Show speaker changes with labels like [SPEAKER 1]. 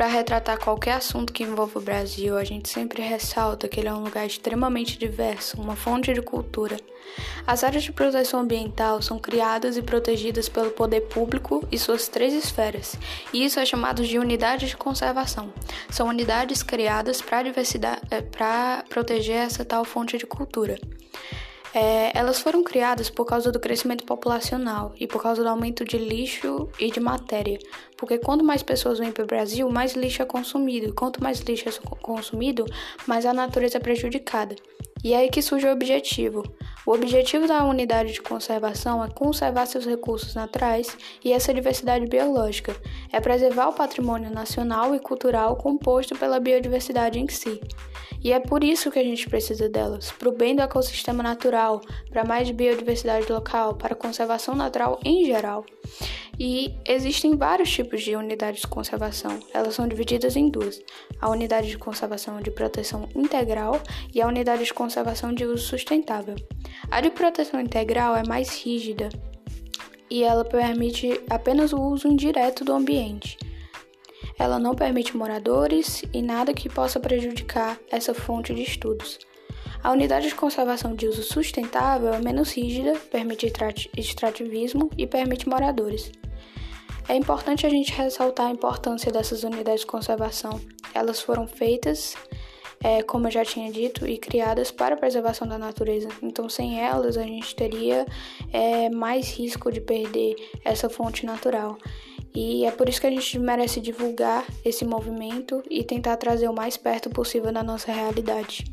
[SPEAKER 1] para retratar qualquer assunto que envolva o Brasil, a gente sempre ressalta que ele é um lugar extremamente diverso, uma fonte de cultura. As áreas de proteção ambiental são criadas e protegidas pelo poder público e suas três esferas, e isso é chamado de unidades de conservação. São unidades criadas para eh, proteger essa tal fonte de cultura. É, elas foram criadas por causa do crescimento populacional e por causa do aumento de lixo e de matéria. Porque quanto mais pessoas vêm para o Brasil, mais lixo é consumido. E quanto mais lixo é consumido, mais a natureza é prejudicada. E é aí que surge o objetivo. O objetivo da unidade de conservação é conservar seus recursos naturais e essa diversidade biológica. É preservar o patrimônio nacional e cultural composto pela biodiversidade em si. E é por isso que a gente precisa delas, para o bem do ecossistema natural, para mais biodiversidade local, para conservação natural em geral. E existem vários tipos de unidades de conservação. Elas são divididas em duas: a unidade de conservação de proteção integral e a unidade de conservação de uso sustentável. A de proteção integral é mais rígida e ela permite apenas o uso indireto do ambiente. Ela não permite moradores e nada que possa prejudicar essa fonte de estudos. A unidade de conservação de uso sustentável é menos rígida, permite extrativismo e permite moradores. É importante a gente ressaltar a importância dessas unidades de conservação. Elas foram feitas, é, como eu já tinha dito, e criadas para a preservação da natureza. Então, sem elas, a gente teria é, mais risco de perder essa fonte natural. E é por isso que a gente merece divulgar esse movimento e tentar trazer o mais perto possível da nossa realidade.